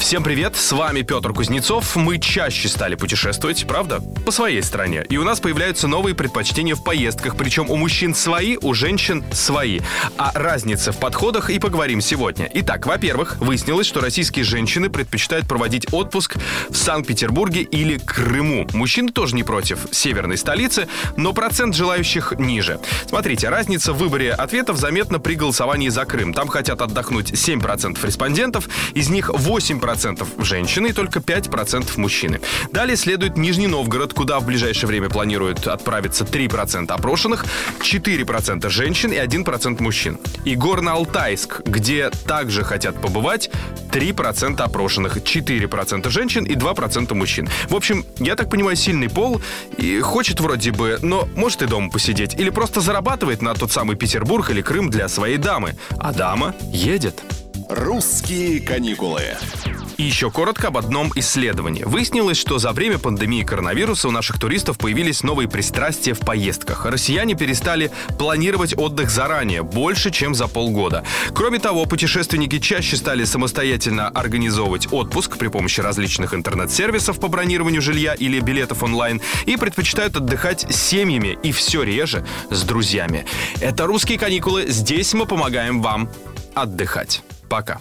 Всем привет, с вами Петр Кузнецов. Мы чаще стали путешествовать, правда? По своей стране. И у нас появляются новые предпочтения в поездках, причем у мужчин свои, у женщин свои. А разница в подходах и поговорим сегодня. Итак, во-первых, выяснилось, что российские женщины предпочитают проводить отпуск в Санкт-Петербурге или Крыму. Мужчины тоже не против северной столицы, но процент желающих ниже. Смотрите, разница в выборе ответов заметна при голосовании за Крым. Там хотят отдохнуть 7% респондентов, из них 8% 5% женщины и только 5% мужчины. Далее следует Нижний Новгород, куда в ближайшее время планируют отправиться 3% опрошенных, 4% женщин и 1% мужчин. И Горно-Алтайск, где также хотят побывать 3% опрошенных, 4% женщин и 2% мужчин. В общем, я так понимаю, сильный пол и хочет вроде бы, но может и дома посидеть. Или просто зарабатывает на тот самый Петербург или Крым для своей дамы. А дама едет. «Русские каникулы». И еще коротко об одном исследовании. Выяснилось, что за время пандемии коронавируса у наших туристов появились новые пристрастия в поездках. Россияне перестали планировать отдых заранее, больше, чем за полгода. Кроме того, путешественники чаще стали самостоятельно организовывать отпуск при помощи различных интернет-сервисов по бронированию жилья или билетов онлайн и предпочитают отдыхать с семьями и все реже с друзьями. Это «Русские каникулы». Здесь мы помогаем вам отдыхать. Пока.